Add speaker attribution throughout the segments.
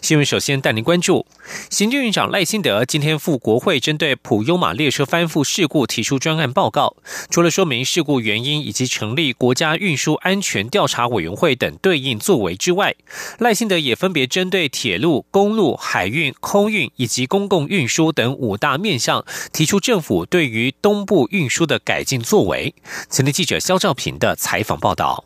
Speaker 1: 新闻首先带您关注，行政院长赖清德今天赴国会，针对普悠玛列车翻覆事故提出专案报告。除了说明事故原因以及成立国家运输安全调查委员会等对应作为之外，赖清德也分别针对铁路、公路、海运、空运以及公共运输等五大面向，提出政府对于东部运输的改进作为。前天记者肖兆平的采访报道。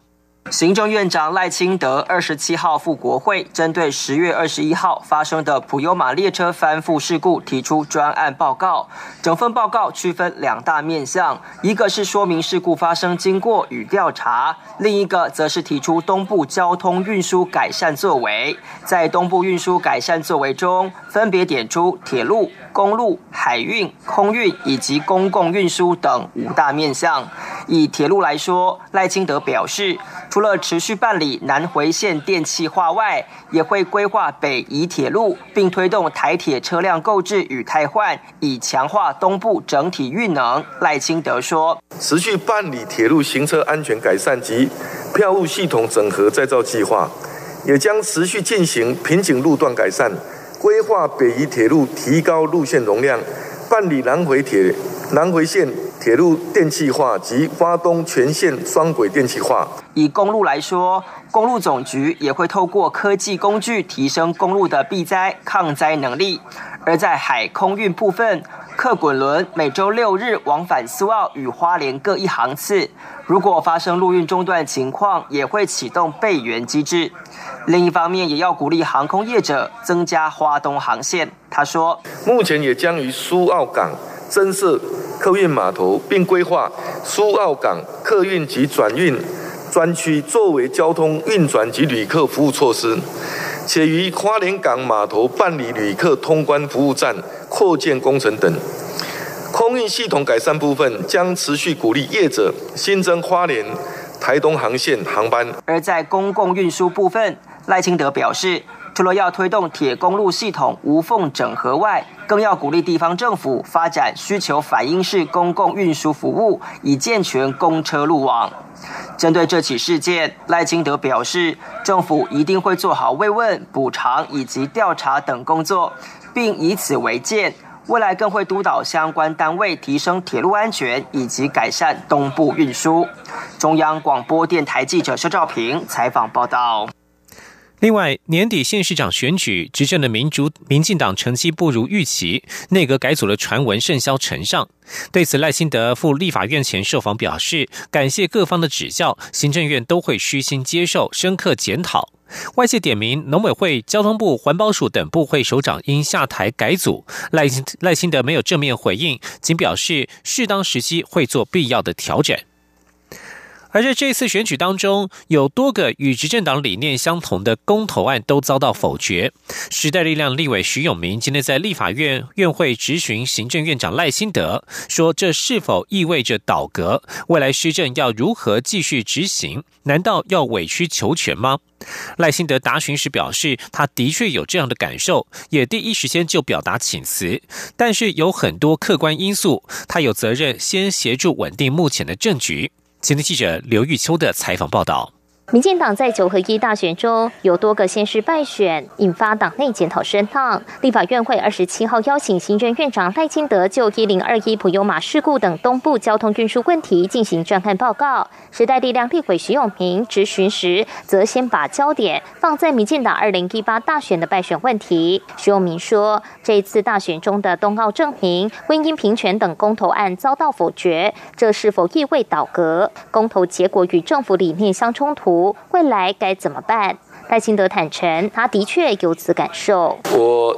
Speaker 2: 行政院长赖清德二十七号赴国会，针对十月二十一号发生的普悠玛列车翻覆事故提出专案报告。整份报告区分两大面向，一个是说明事故发生经过与调查，另一个则是提出东部交通运输改善作为。在东部运输改善作为中，分别点出铁路、公路、海运、空运以及公共运输等五大面向。以铁路来说，赖清德表示。除了持续办理南回线电气化外，也会规划北宜铁路，并推动台铁车辆购置与汰换，以强化东部整体运能。赖清德说：“
Speaker 3: 持续办理铁路行车安全改善及票务系统整合再造计划，也将持续进行瓶颈路段改善，规划北宜铁路提高路线容量，办理南回铁南回线。”铁路电气化及花东全线双轨电气化。
Speaker 2: 以公路来说，公路总局也会透过科技工具提升公路的避灾抗灾能力。而在海空运部分，客滚轮每周六日往返苏澳与花莲各一航次。如果发生陆运中断情况，也会启动备援机制。另一方面，也要鼓励航空业者增加花东航线。他说，
Speaker 3: 目前也将于苏澳港增设。客运码头，并规划苏澳港客运及转运专区作为交通运转及旅客服务措施，且于花莲港码头办理旅客通关服务站扩建工程等。空运系统改善部分将持续鼓励业者新增花莲、台东航线航班。
Speaker 2: 而在公共运输部分，赖清德表示。除了要推动铁公路系统无缝整合外，更要鼓励地方政府发展需求反映式公共运输服务，以健全公车路网。针对这起事件，赖清德表示，政府一定会做好慰问、补偿以及调查等工作，并以此为鉴，未来更会督导相关单位提升铁路安全以及改善东部运输。中央广播电台记者肖兆平采访报道。
Speaker 1: 另外，年底县市长选举，执政的民主民进党成绩不如预期，内阁改组的传闻甚嚣尘上。对此，赖清德赴立法院前受访表示，感谢各方的指教，行政院都会虚心接受，深刻检讨。外界点名农委会、交通部、环保署等部会首长应下台改组，赖赖清德没有正面回应，仅表示适当时机会做必要的调整。而在这次选举当中，有多个与执政党理念相同的公投案都遭到否决。时代力量立委徐永明今天在立法院院会质询行政院长赖新德，说这是否意味着倒阁？未来施政要如何继续执行？难道要委曲求全吗？赖新德答询时表示，他的确有这样的感受，也第一时间就表达请辞，但是有很多客观因素，他有责任先协助稳定目前的政局。前的记者刘玉秋的采访报道。
Speaker 4: 民进党在九合一大选中有多个县市败选，引发党内检讨声浪。立法院会二十七号邀请行政院长赖清德就一零二一普悠马事故等东部交通运输问题进行专案报告。时代力量立委徐永平质询时，则先把焦点放在民进党二零一八大选的败选问题。徐永明说，这次大选中的冬奥证明、婚姻平权等公投案遭到否决，这是否意味倒戈？公投结果与政府理念相冲突？未来该怎么办？赖清德坦诚，他的确有此感受。
Speaker 3: 我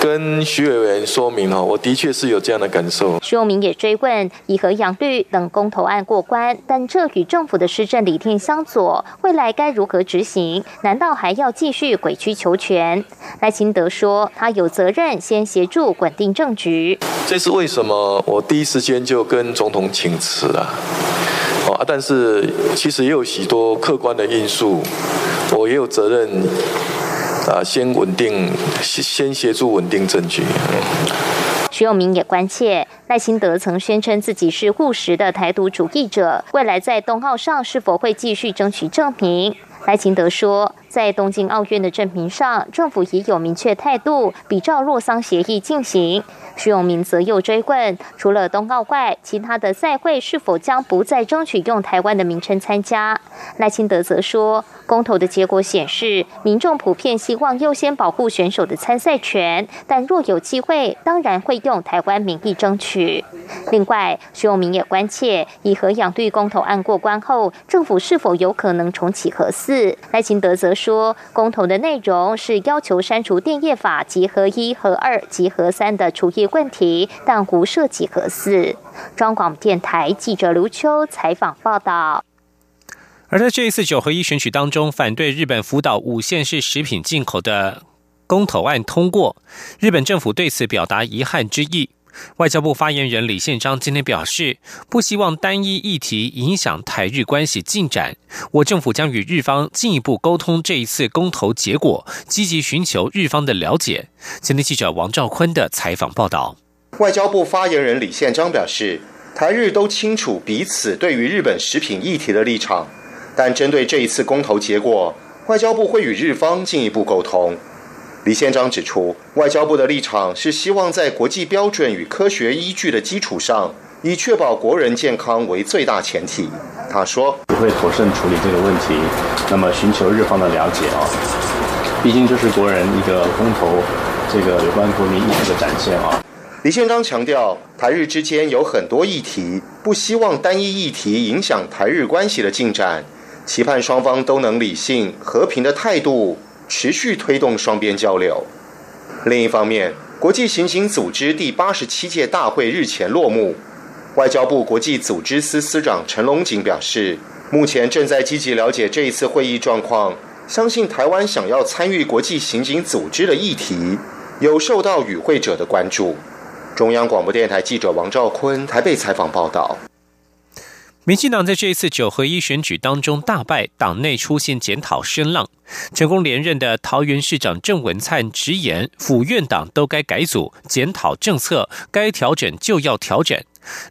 Speaker 3: 跟徐委员说明了，我的确是有这样的感受。
Speaker 4: 徐永明也追问，以和养绿等公投案过关，但这与政府的施政理念相左，未来该如何执行？难道还要继续委曲求全？赖清德说，他有责任先协助稳定政局。
Speaker 3: 这是为什么？我第一时间就跟总统请辞了。啊，但是其实也有许多客观的因素，我也有责任啊，先稳定，先协助稳定证据。
Speaker 4: 徐永明也关切赖清德曾宣称自己是务实的台独主义者，未来在冬奥上是否会继续争取证明？赖清德说。在东京奥运的证明上，政府已有明确态度，比照洛桑协议进行。徐永明则又追问，除了冬奥外，其他的赛会是否将不再争取用台湾的名称参加？赖清德则说，公投的结果显示，民众普遍希望优先保护选手的参赛权，但若有机会，当然会用台湾名义争取。另外，徐永明也关切，以核养对公投案过关后，政府是否有可能重启核四？赖清德则说，说公投的内容是要求删除电业法及合一、和二及合三的除业问题，但无涉及合四。中广电台记者卢秋采访报道。
Speaker 1: 而在这一次九合一选举当中，反对日本福岛五县市食品进口的公投案通过，日本政府对此表达遗憾之意。外交部发言人李宪章今天表示，不希望单一议题影响台日关系进展。我政府将与日方进一步沟通这一次公投结果，积极寻求日方的了解。今天记者王兆坤的采访报道。
Speaker 5: 外交部发言人李宪章表示，台日都清楚彼此对于日本食品议题的立场，但针对这一次公投结果，外交部会与日方进一步沟通。李宪章指出，外交部的立场是希望在国际标准与科学依据的基础上，以确保国人健康为最大前提。他说：“
Speaker 6: 不会妥善处理这个问题，那么寻求日方的了解啊，毕竟这是国人一个公投，这个有关国民意识的展现啊。”
Speaker 5: 李宪章强调，台日之间有很多议题，不希望单一议题影响台日关系的进展，期盼双方都能理性和平的态度。持续推动双边交流。另一方面，国际刑警组织第八十七届大会日前落幕。外交部国际组织司司长陈龙锦表示，目前正在积极了解这一次会议状况，相信台湾想要参与国际刑警组织的议题，有受到与会者的关注。中央广播电台记者王兆坤台北采访报道。
Speaker 1: 民进党在这一次九合一选举当中大败，党内出现检讨声浪。成功连任的桃园市长郑文灿直言，府院党都该改组，检讨政策，该调整就要调整。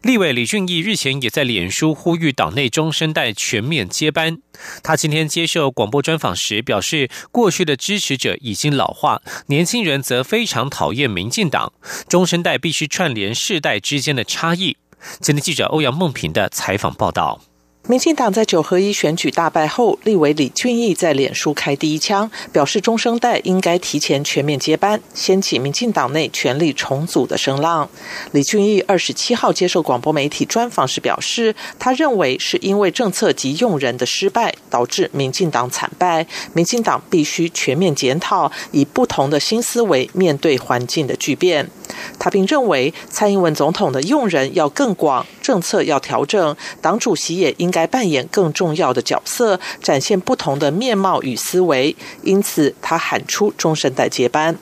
Speaker 1: 立委李俊毅日前也在脸书呼吁党内中生代全面接班。他今天接受广播专访时表示，过去的支持者已经老化，年轻人则非常讨厌民进党，中生代必须串联世代之间的差异。今天记者欧阳梦平的采访报道。
Speaker 7: 民进党在九合一选举大败后，立委李俊毅在脸书开第一枪，表示中生代应该提前全面接班，掀起民进党内权力重组的声浪。李俊毅二十七号接受广播媒体专访时表示，他认为是因为政策及用人的失败，导致民进党惨败，民进党必须全面检讨，以不同的新思维面对环境的巨变。他并认为，蔡英文总统的用人要更广，政策要调整，党主席也应该扮演更重要的角色，展现不同的面貌与思维。因此，他喊出中生代接班。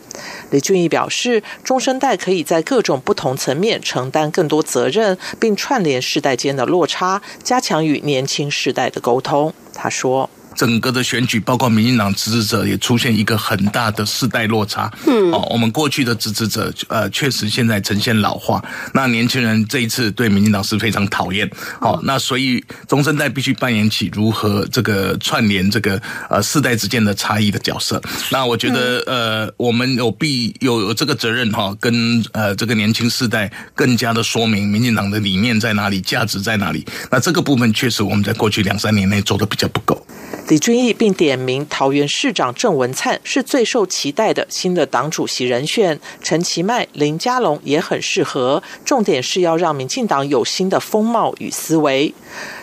Speaker 7: 李俊义表示，中生代可以在各种不同层面承担更多责任，并串联世代间的落差，加强与年轻世代的沟通。他说。
Speaker 8: 整个的选举，包括民进党支持者也出现一个很大的世代落差。嗯，哦，我们过去的支持者，呃，确实现在呈现老化。那年轻人这一次对民进党是非常讨厌。好，那所以中生代必须扮演起如何这个串联这个呃世代之间的差异的角色。那我觉得呃，我们有必有有这个责任哈，跟呃这个年轻世代更加的说明民进党的理念在哪里，价值在哪里。那这个部分确实我们在过去两三年内做的比较不够。
Speaker 7: 李俊毅并点名桃园市长郑文灿是最受期待的新的党主席人选，陈其迈、林佳龙也很适合。重点是要让民进党有新的风貌与思维。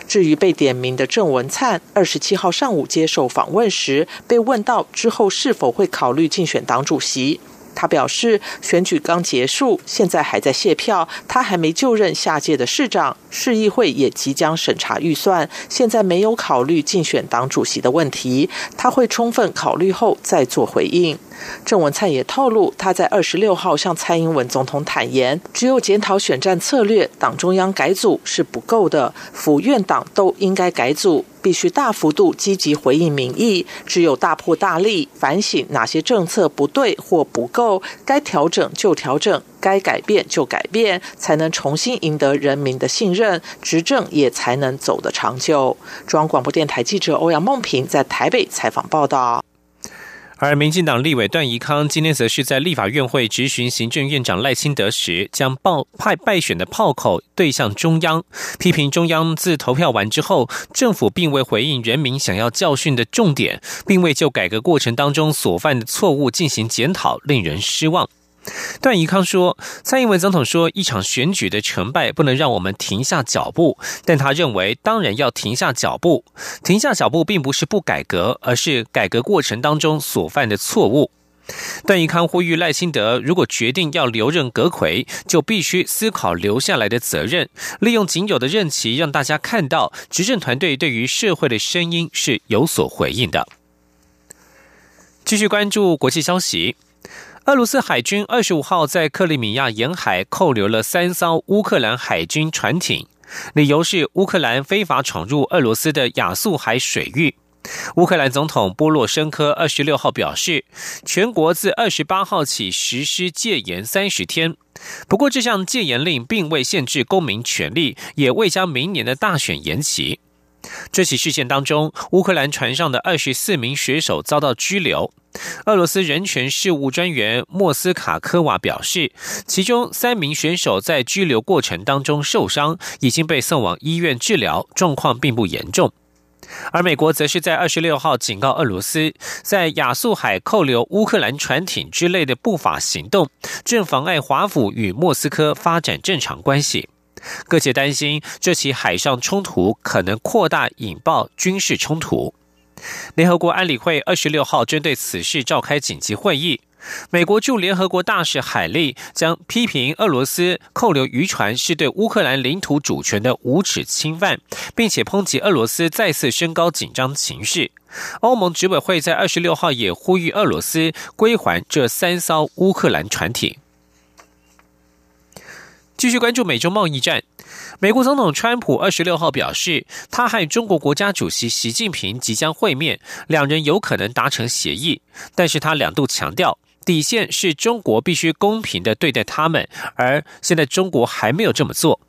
Speaker 7: 至于被点名的郑文灿，二十七号上午接受访问时，被问到之后是否会考虑竞选党主席。他表示，选举刚结束，现在还在卸票，他还没就任下届的市长，市议会也即将审查预算，现在没有考虑竞选党主席的问题，他会充分考虑后再做回应。郑文灿也透露，他在二十六号向蔡英文总统坦言，只有检讨选战策略，党中央改组是不够的，府院党都应该改组。必须大幅度积极回应民意，只有大破大立，反省哪些政策不对或不够，该调整就调整，该改变就改变，才能重新赢得人民的信任，执政也才能走得长久。中央广播电台记者欧阳梦平在台北采访报道。
Speaker 1: 而民进党立委段宜康今天则是在立法院会质询行政院长赖清德时，将报派败选的炮口对向中央，批评中央自投票完之后，政府并未回应人民想要教训的重点，并未就改革过程当中所犯的错误进行检讨，令人失望。段宜康说：“蔡英文总统说，一场选举的成败不能让我们停下脚步，但他认为当然要停下脚步。停下脚步并不是不改革，而是改革过程当中所犯的错误。”段宜康呼吁赖清德，如果决定要留任阁魁，就必须思考留下来的责任，利用仅有的任期，让大家看到执政团队对于社会的声音是有所回应的。继续关注国际消息。俄罗斯海军二十五号在克里米亚沿海扣留了三艘乌克兰海军船艇，理由是乌克兰非法闯入俄罗斯的亚速海水域。乌克兰总统波洛申科二十六号表示，全国自二十八号起实施戒严三十天。不过，这项戒严令并未限制公民权利，也未将明年的大选延期。这起事件当中，乌克兰船上的二十四名水手遭到拘留。俄罗斯人权事务专员莫斯卡科娃表示，其中三名选手在拘留过程当中受伤，已经被送往医院治疗，状况并不严重。而美国则是在二十六号警告俄罗斯，在亚速海扣留乌克兰船艇之类的不法行动，正妨碍华府与莫斯科发展正常关系。各界担心这起海上冲突可能扩大，引爆军事冲突。联合国安理会二十六号针对此事召开紧急会议。美国驻联合国大使海利将批评俄罗斯扣留渔船是对乌克兰领土主权的无耻侵犯，并且抨击俄罗斯再次升高紧张情绪。欧盟执委会在二十六号也呼吁俄罗斯归还这三艘乌克兰船艇。继续关注美洲贸易战。美国总统川普二十六号表示，他和中国国家主席习近平即将会面，两人有可能达成协议。但是他两度强调，底线是中国必须公平的对待他们，而现在中国还没有这么做。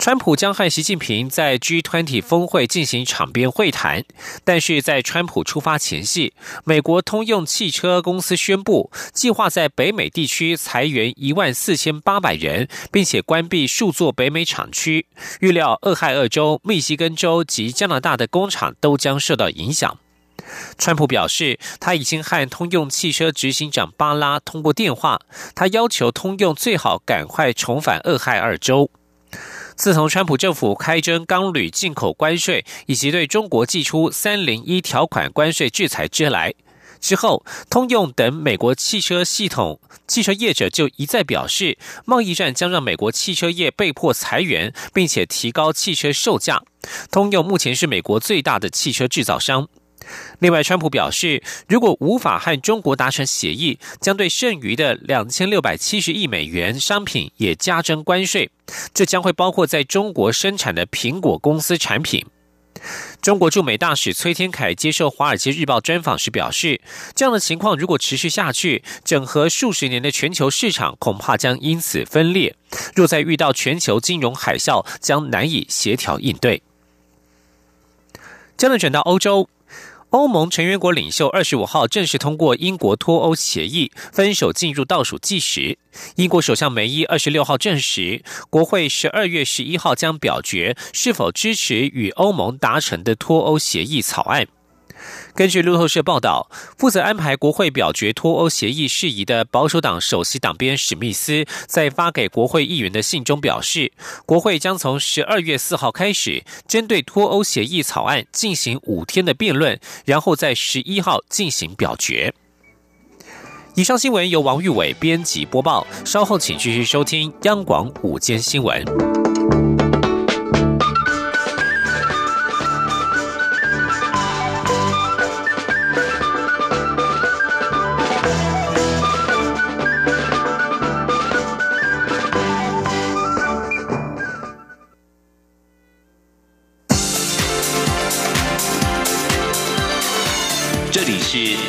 Speaker 1: 川普将和习近平在 G20 峰会进行场边会谈，但是在川普出发前夕，美国通用汽车公司宣布，计划在北美地区裁员一万四千八百人，并且关闭数座北美厂区。预料俄亥俄州、密西根州及加拿大的工厂都将受到影响。川普表示，他已经和通用汽车执行长巴拉通过电话，他要求通用最好赶快重返俄亥俄州。自从川普政府开征钢铝进口关税，以及对中国寄出三零一条款关税制裁之来之后，通用等美国汽车系统汽车业者就一再表示，贸易战将让美国汽车业被迫裁员，并且提高汽车售价。通用目前是美国最大的汽车制造商。另外，川普表示，如果无法和中国达成协议，将对剩余的两千六百七十亿美元商品也加征关税，这将会包括在中国生产的苹果公司产品。中国驻美大使崔天凯接受《华尔街日报》专访时表示，这样的情况如果持续下去，整合数十年的全球市场恐怕将因此分裂。若再遇到全球金融海啸，将难以协调应对。将来转到欧洲。欧盟成员国领袖二十五号正式通过英国脱欧协议，分手进入倒数计时。英国首相梅伊二十六号证实，国会十二月十一号将表决是否支持与欧盟达成的脱欧协议草案。根据路透社报道，负责安排国会表决脱欧协议事宜的保守党首席党鞭史密斯，在发给国会议员的信中表示，国会将从十二月四号开始，针对脱欧协议草案进行五天的辩论，然后在十一号进行表决。以上新闻由王玉伟编辑播报，稍后请继续收听央广午间新闻。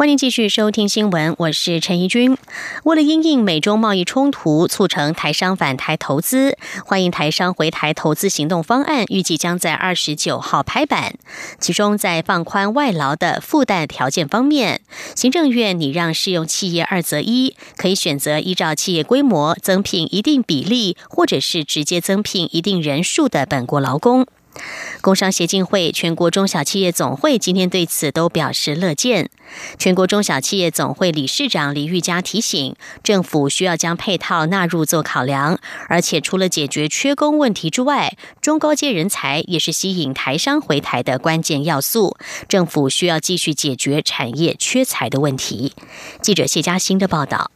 Speaker 9: 欢迎继续收听新闻，我是陈怡君。为了因应美中贸易冲突，促成台商返台投资，欢迎台商回台投资行动方案预计将在二十九号拍板。其中，在放宽外劳的附带条件方面，行政院拟让适用企业二择一，可以选择依照企业规模增聘一定比例，或者是直接增聘一定人数的本国劳工。工商协进会、全国中小企业总会今天对此都表示乐见。全国中小企业总会理事长李玉佳提醒，政府需要将配套纳入做考量，而且除了解决缺工问题之外，中高阶人才也是吸引台商回台的关键要素。政府需要继续解决产业缺才的问题。记者谢嘉欣的报道。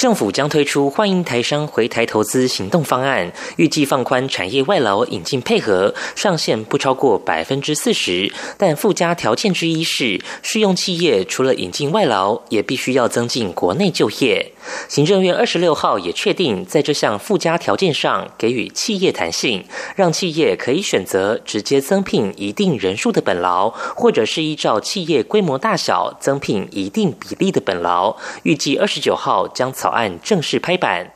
Speaker 10: 政府将推出欢迎台商回台投资行动方案，预计放宽产业外劳引进配合上限不超过百分之四十，但附加条件之一是，适用企业除了引进外劳，也必须要增进国内就业。行政院二十六号也确定，在这项附加条件上给予企业弹性，让企业可以选择直接增聘一定人数的本劳，或者是依照企业规模大小增聘一定比例的本劳。预计二十九号将草案正式拍板。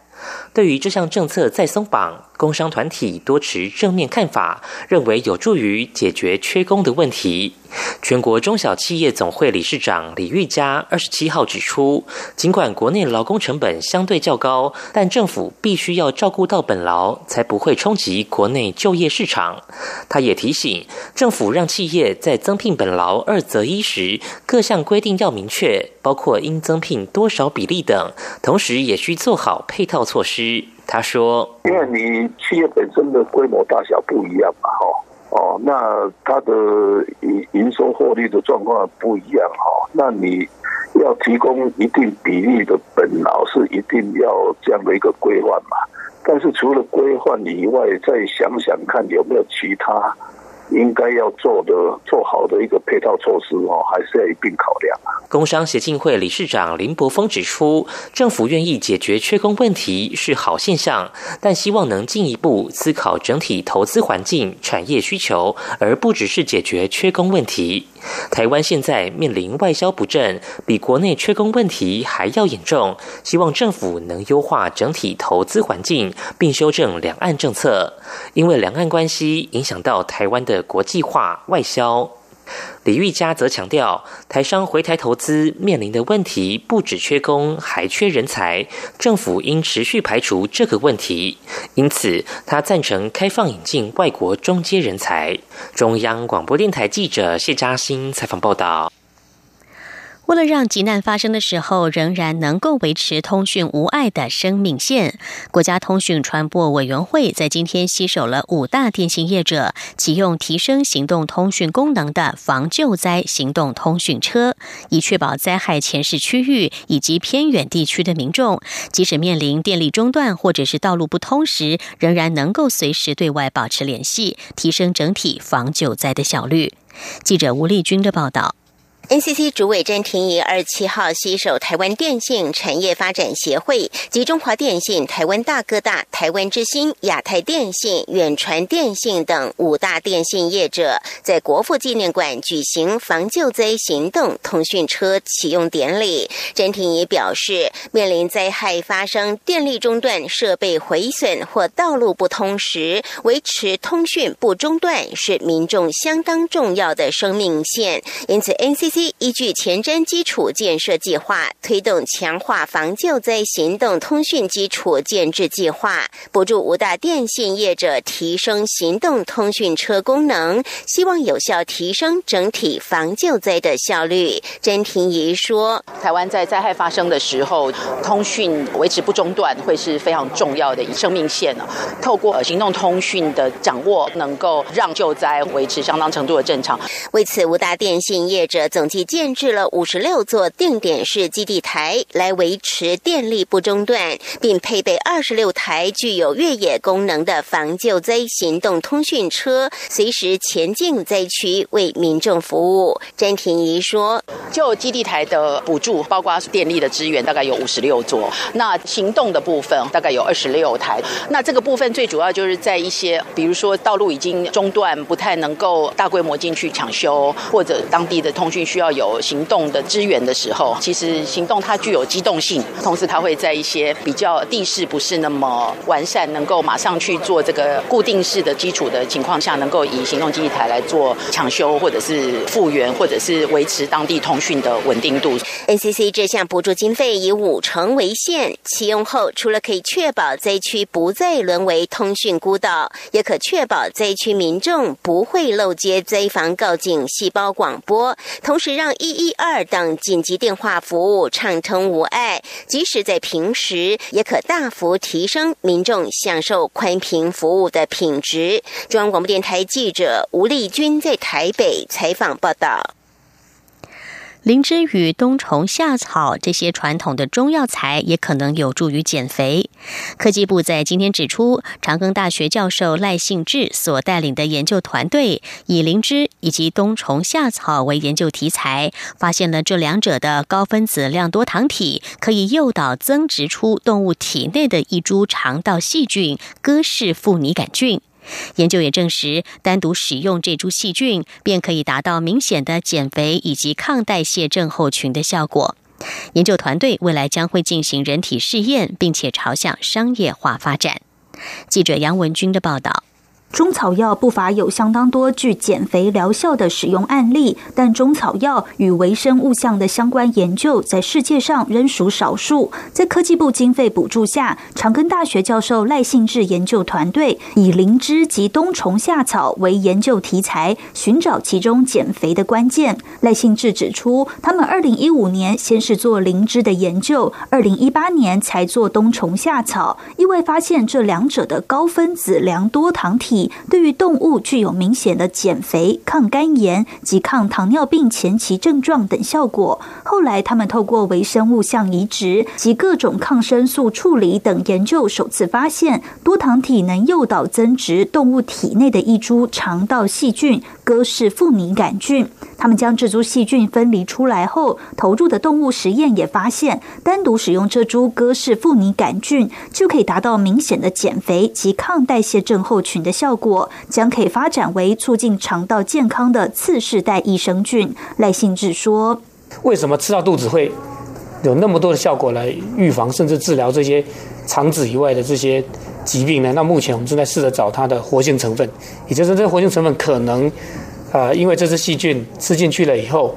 Speaker 10: 对于这项政策再松绑。工商团体多持正面看法，认为有助于解决缺工的问题。全国中小企业总会理事长李玉佳二十七号指出，尽管国内劳工成本相对较高，但政府必须要照顾到本劳，才不会冲击国内就业市场。他也提醒，政府让企业在增聘本劳二择一时，各项规定要明确，包括应增聘多少比例等，同时也需做好配套措施。他说：“
Speaker 11: 因为你企业本身的规模大小不一样嘛，哈，哦，那它的营营收获利的状况不一样，哈，那你要提供一定比例的本劳，是一定要这样的一个规范嘛。但是除了规范以外，再想想看有没有其他。”应该要做的做好的一个配套措施哦，还是要一并考量。
Speaker 10: 工商协进会理事长林柏峰指出，政府愿意解决缺工问题是好现象，但希望能进一步思考整体投资环境、产业需求，而不只是解决缺工问题。台湾现在面临外销不振，比国内缺工问题还要严重。希望政府能优化整体投资环境，并修正两岸政策，因为两岸关系影响到台湾的国际化外销。李玉佳则强调，台商回台投资面临的问题不止缺工，还缺人才，政府应持续排除这个问题。因此，他赞成开放引进外国中阶人才。中央广播电台记者谢嘉欣采访报道。
Speaker 9: 为了让急难发生的时候仍然能够维持通讯无碍的生命线，国家通讯传播委员会在今天携手了五大电信业者，启用提升行动通讯功能的防救灾行动通讯车，以确保灾害前市区域以及偏远地区的民众，即使面临电力中断或者是道路不通时，仍然能够随时对外保持联系，提升整体防救灾的效率。记者吴丽君的报道。
Speaker 12: NCC 主委詹婷仪二十七号携手台湾电信产业发展协会及中华电信、台湾大哥大、台湾之星、亚太电信、远传电信等五大电信业者，在国父纪念馆举行防救灾行动通讯车启用典礼。詹婷仪表示，面临灾害发生、电力中断、设备毁损或道路不通时，维持通讯不中断是民众相当重要的生命线。因此，NCC。依据前瞻基础建设计划，推动强化防救灾行动通讯基础建制计划，补助五大电信业者提升行动通讯车功能，希望有效提升整体防救灾的效率。詹婷仪说：“
Speaker 13: 台湾在灾害发生的时候，通讯维持不中断，会是非常重要的生命线呢。透过行动通讯的掌握，能够让救灾维持相当程度的正常。
Speaker 12: 为此，五大电信业者总总计建制了五十六座定点式基地台，来维持电力不中断，并配备二十六台具有越野功能的防救灾行动通讯车，随时前进灾区为民众服务。詹婷怡说：“
Speaker 13: 就基地台的补助，包括电力的资源，大概有五十六座。那行动的部分大概有二十六台。那这个部分最主要就是在一些，比如说道路已经中断，不太能够大规模进去抢修，或者当地的通讯需要有行动的支援的时候，其实行动它具有机动性，同时它会在一些比较地势不是那么完善，能够马上去做这个固定式的基础的情况下，能够以行动基地台来做抢修，或者是复原，或者是维持当地通讯的稳定度。
Speaker 12: NCC 这项补助经费以五成为限，启用后除了可以确保灾区不再沦为通讯孤岛，也可确保灾区民众不会漏接灾防告警细胞广播，同时是让一一二等紧急电话服务畅通无碍。即使在平时，也可大幅提升民众享受宽频服务的品质。中央广播电台记者吴丽君在台北采访报道。
Speaker 9: 灵芝与冬虫夏草这些传统的中药材也可能有助于减肥。科技部在今天指出，长庚大学教授赖信志所带领的研究团队，以灵芝以及冬虫夏草为研究题材，发现了这两者的高分子量多糖体可以诱导增殖出动物体内的一株肠道细菌——戈氏副拟杆菌。研究也证实，单独使用这株细菌，便可以达到明显的减肥以及抗代谢症候群的效果。研究团队未来将会进行人体试验，并且朝向商业化发展。记者杨文军的报道。
Speaker 14: 中草药不乏有相当多具减肥疗效的使用案例，但中草药与微生物相的相关研究在世界上仍属少数。在科技部经费补助下，长庚大学教授赖信志研究团队以灵芝及冬虫夏草为研究题材，寻找其中减肥的关键。赖信志指出，他们二零一五年先是做灵芝的研究，二零一八年才做冬虫夏草，意外发现这两者的高分子良多糖体。对于动物具有明显的减肥、抗肝炎及抗糖尿病前期症状等效果。后来，他们透过微生物像移植及各种抗生素处理等研究，首次发现多糖体能诱导增殖动物体内的一株肠道细菌——戈氏副拟杆菌。他们将这株细菌分离出来后，投入的动物实验也发现，单独使用这株戈氏副拟杆菌就可以达到明显的减肥及抗代谢症候群的效果，将可以发展为促进肠道健康的次世代益生菌。赖信志说：“
Speaker 15: 为什么吃到肚子会有那么多的效果来预防甚至治疗这些肠子以外的这些疾病呢？那目前我们正在试着找它的活性成分，也就是这活性成分可能。”呃，因为这只细菌吃进去了以后，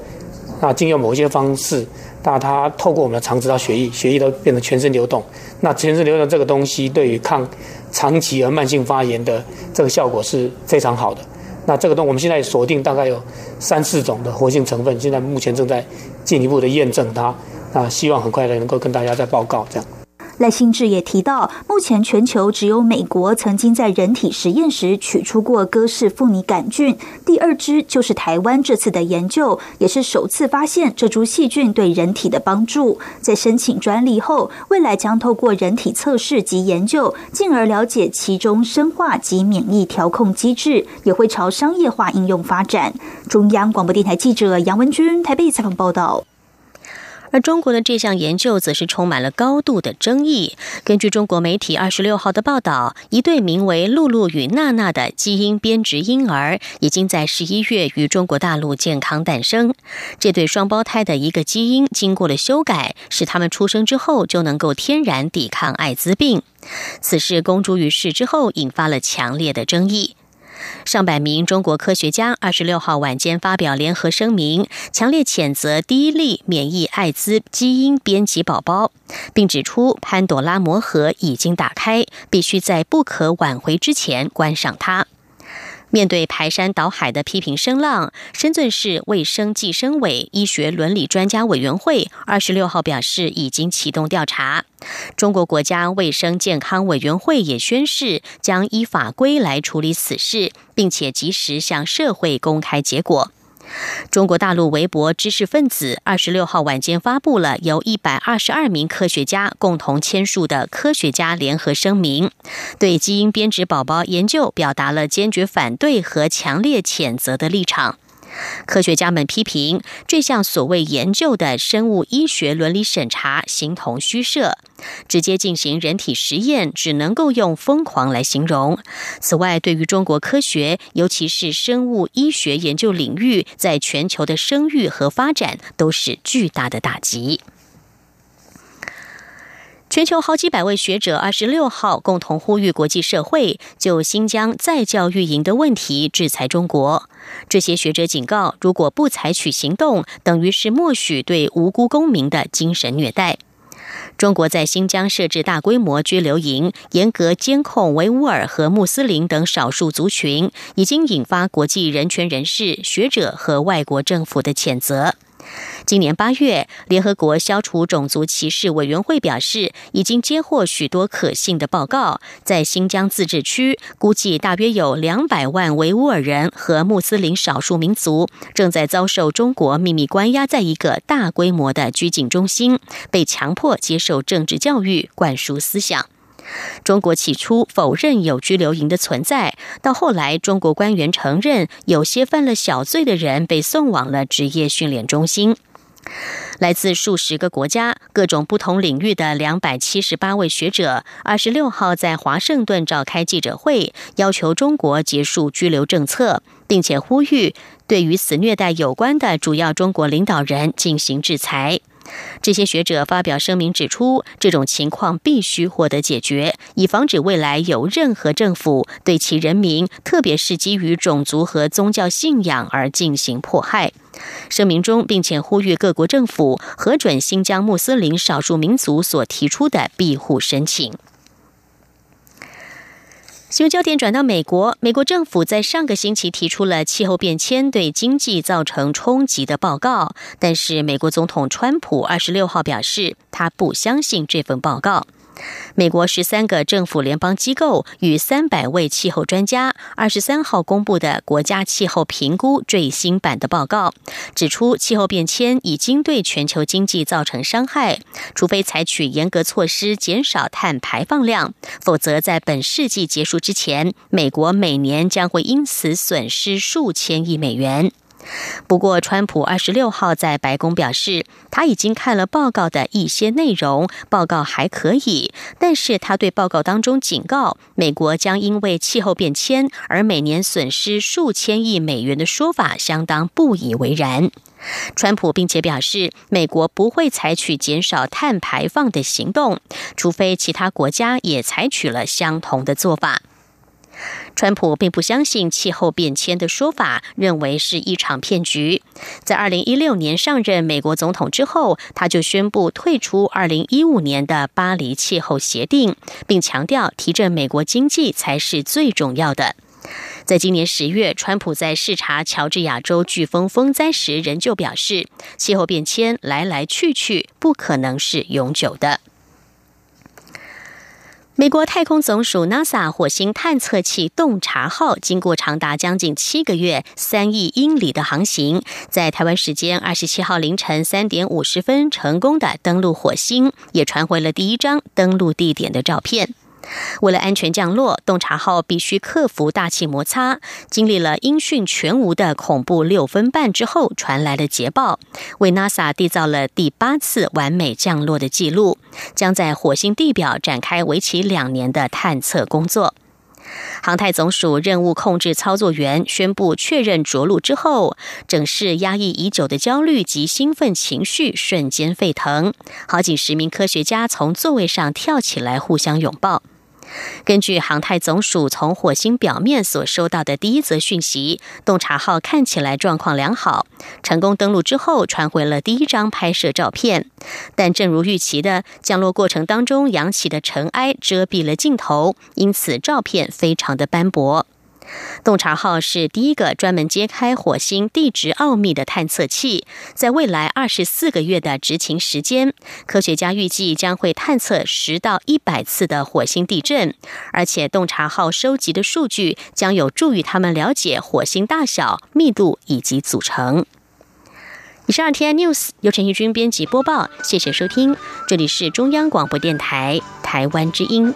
Speaker 15: 那经由某一些方式，那它透过我们的肠子到血液，血液都变成全身流动。那全身流动这个东西，对于抗长期而慢性发炎的这个效果是非常好的。那这个东，我们现在锁定大概有三四种的活性成分，现在目前正在进一步的验证它。那希望很快的能够跟大家再报告这样。
Speaker 14: 赖新志也提到，目前全球只有美国曾经在人体实验时取出过戈氏副拟杆菌，第二支就是台湾这次的研究，也是首次发现这株细菌对人体的帮助。在申请专利后，未来将透过人体测试及研究，进而了解其中生化及免疫调控机制，也会朝商业化应用发展。中央广播电台记者杨文君台北采访报道。
Speaker 9: 而中国的这项研究则是充满了高度的争议。根据中国媒体二十六号的报道，一对名为露露与娜娜的基因编织婴儿，已经在十一月于中国大陆健康诞生。这对双胞胎的一个基因经过了修改，使他们出生之后就能够天然抵抗艾滋病。此事公诸于世之后，引发了强烈的争议。上百名中国科学家二十六号晚间发表联合声明，强烈谴责第一例免疫艾滋基因编辑宝宝，并指出潘朵拉魔盒已经打开，必须在不可挽回之前关上它。面对排山倒海的批评声浪，深圳市卫生计生委医学伦理专家委员会二十六号表示，已经启动调查。中国国家卫生健康委员会也宣誓，将依法规来处理此事，并且及时向社会公开结果。中国大陆微博知识分子二十六号晚间发布了由一百二十二名科学家共同签署的科学家联合声明，对基因编织宝宝研究表达了坚决反对和强烈谴责的立场。科学家们批评这项所谓研究的生物医学伦理审查形同虚设，直接进行人体实验只能够用疯狂来形容。此外，对于中国科学，尤其是生物医学研究领域在全球的声誉和发展，都是巨大的打击。全球好几百位学者二十六号共同呼吁国际社会就新疆再教育营的问题制裁中国。这些学者警告，如果不采取行动，等于是默许对无辜公民的精神虐待。中国在新疆设置大规模拘留营，严格监控维吾尔和穆斯林等少数族群，已经引发国际人权人士、学者和外国政府的谴责。今年八月，联合国消除种族歧视委员会表示，已经接获许多可信的报告，在新疆自治区，估计大约有两百万维吾尔人和穆斯林少数民族正在遭受中国秘密关押在一个大规模的拘禁中心，被强迫接受政治教育、灌输思想。中国起初否认有拘留营的存在，到后来，中国官员承认有些犯了小罪的人被送往了职业训练中心。来自数十个国家、各种不同领域的两百七十八位学者，二十六号在华盛顿召开记者会，要求中国结束拘留政策，并且呼吁对与此虐待有关的主要中国领导人进行制裁。这些学者发表声明指出，这种情况必须获得解决，以防止未来有任何政府对其人民，特别是基于种族和宗教信仰而进行迫害。声明中，并且呼吁各国政府核准新疆穆斯林少数民族所提出的庇护申请。新闻焦点转到美国，美国政府在上个星期提出了气候变迁对经济造成冲击的报告，但是美国总统川普二十六号表示，他不相信这份报告。美国十三个政府联邦机构与三百位气候专家二十三号公布的国家气候评估最新版的报告指出，气候变迁已经对全球经济造成伤害，除非采取严格措施减少碳排放量，否则在本世纪结束之前，美国每年将会因此损失数千亿美元。不过，川普二十六号在白宫表示，他已经看了报告的一些内容，报告还可以，但是他对报告当中警告美国将因为气候变迁而每年损失数千亿美元的说法相当不以为然。川普并且表示，美国不会采取减少碳排放的行动，除非其他国家也采取了相同的做法。川普并不相信气候变迁的说法，认为是一场骗局。在二零一六年上任美国总统之后，他就宣布退出二零一五年的巴黎气候协定，并强调提振美国经济才是最重要的。在今年十月，川普在视察乔治亚州飓风风灾时，仍旧表示，气候变迁来来去去，不可能是永久的。美国太空总署 NASA 火星探测器洞察号经过长达将近七个月、三亿英里的航行，在台湾时间二十七号凌晨三点五十分成功的登陆火星，也传回了第一张登陆地点的照片。为了安全降落，洞察号必须克服大气摩擦。经历了音讯全无的恐怖六分半之后，传来了捷报，为 NASA 缔造了第八次完美降落的记录。将在火星地表展开为期两年的探测工作。航太总署任务控制操作员宣布确认着陆之后，整室压抑已久的焦虑及兴奋情绪瞬间沸腾，好几十名科学家从座位上跳起来，互相拥抱。根据航太总署从火星表面所收到的第一则讯息，洞察号看起来状况良好。成功登陆之后，传回了第一张拍摄照片。但正如预期的，降落过程当中扬起的尘埃遮蔽了镜头，因此照片非常的斑驳。洞察号是第一个专门揭开火星地质奥秘的探测器，在未来二十四个月的执勤时间，科学家预计将会探测十到一百次的火星地震，而且洞察号收集的数据将有助于他们了解火星大小、密度以及组成。以上 T I News 由陈义军编辑播报，谢谢收听，这里是中央广播电台台湾之音。